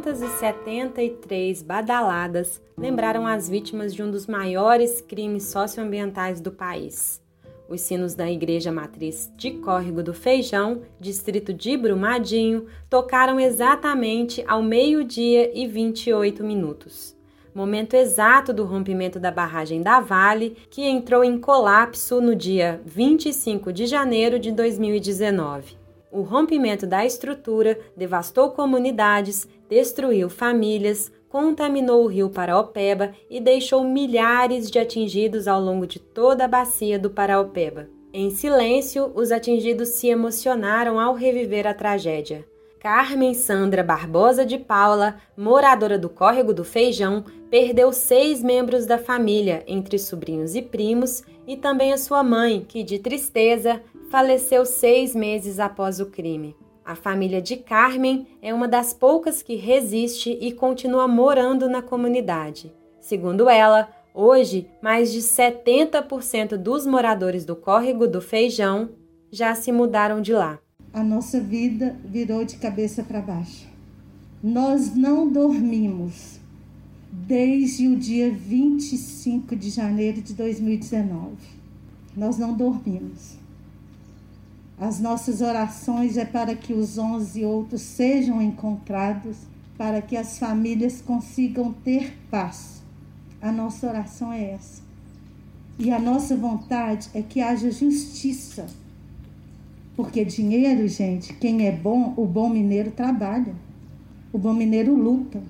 273 badaladas lembraram as vítimas de um dos maiores crimes socioambientais do país. Os sinos da Igreja Matriz de Córrego do Feijão, distrito de Brumadinho, tocaram exatamente ao meio-dia e 28 minutos. Momento exato do rompimento da barragem da Vale, que entrou em colapso no dia 25 de janeiro de 2019. O rompimento da estrutura devastou comunidades, destruiu famílias, contaminou o rio Paraopeba e deixou milhares de atingidos ao longo de toda a bacia do Paraopeba. Em silêncio, os atingidos se emocionaram ao reviver a tragédia. Carmen Sandra Barbosa de Paula, moradora do Córrego do Feijão, perdeu seis membros da família, entre sobrinhos e primos, e também a sua mãe, que, de tristeza, faleceu seis meses após o crime. A família de Carmen é uma das poucas que resiste e continua morando na comunidade. Segundo ela, hoje mais de 70% dos moradores do córrego do Feijão já se mudaram de lá. A nossa vida virou de cabeça para baixo. Nós não dormimos desde o dia 25 de janeiro de 2019. Nós não dormimos. As nossas orações é para que os onze outros sejam encontrados, para que as famílias consigam ter paz. A nossa oração é essa. E a nossa vontade é que haja justiça. Porque dinheiro, gente, quem é bom, o bom mineiro trabalha. O bom mineiro luta.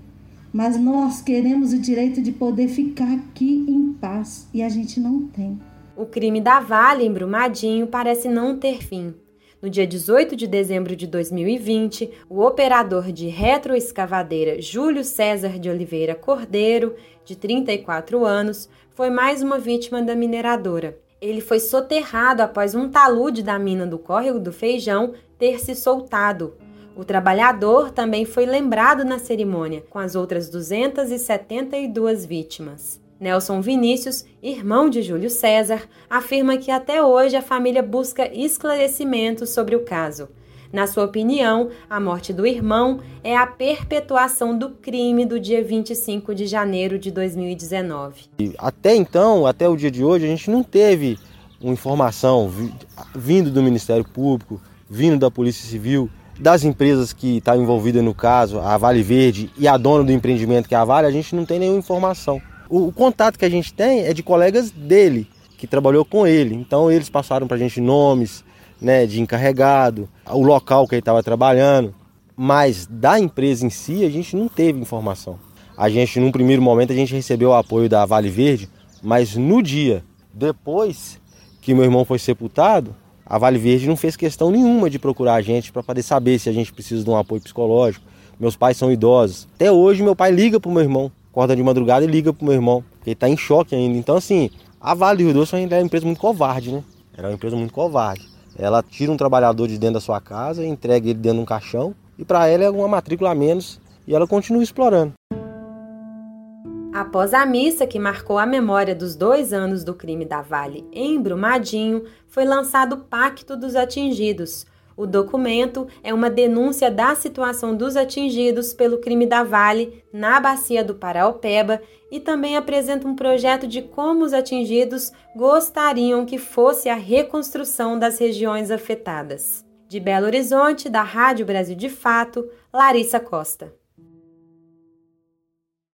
Mas nós queremos o direito de poder ficar aqui em paz e a gente não tem. O crime da Vale em Brumadinho parece não ter fim. No dia 18 de dezembro de 2020, o operador de retroescavadeira Júlio César de Oliveira Cordeiro, de 34 anos, foi mais uma vítima da mineradora. Ele foi soterrado após um talude da mina do córrego do Feijão ter se soltado. O trabalhador também foi lembrado na cerimônia, com as outras 272 vítimas. Nelson Vinícius, irmão de Júlio César, afirma que até hoje a família busca esclarecimentos sobre o caso. Na sua opinião, a morte do irmão é a perpetuação do crime do dia 25 de janeiro de 2019. Até então, até o dia de hoje, a gente não teve uma informação vindo do Ministério Público, vindo da Polícia Civil, das empresas que estão tá envolvidas no caso, a Vale Verde e a dona do empreendimento que é a Vale, a gente não tem nenhuma informação. O, o contato que a gente tem é de colegas dele, que trabalhou com ele. Então eles passaram para a gente nomes né, de encarregado, o local que ele estava trabalhando. Mas da empresa em si a gente não teve informação. A gente, num primeiro momento, a gente recebeu o apoio da Vale Verde, mas no dia depois que meu irmão foi sepultado, a Vale Verde não fez questão nenhuma de procurar a gente para poder saber se a gente precisa de um apoio psicológico. Meus pais são idosos. Até hoje meu pai liga para o meu irmão acorda de madrugada e liga pro meu irmão, porque ele tá em choque ainda. Então, assim, a Vale do Rio Doce ainda é uma empresa muito covarde, né? Era uma empresa muito covarde. Ela tira um trabalhador de dentro da sua casa, entrega ele dentro de um caixão, e para ela é uma matrícula a menos, e ela continua explorando. Após a missa que marcou a memória dos dois anos do crime da Vale em Brumadinho, foi lançado o Pacto dos Atingidos, o documento é uma denúncia da situação dos atingidos pelo crime da Vale na bacia do Paraopeba e também apresenta um projeto de como os atingidos gostariam que fosse a reconstrução das regiões afetadas. De Belo Horizonte, da Rádio Brasil de Fato, Larissa Costa.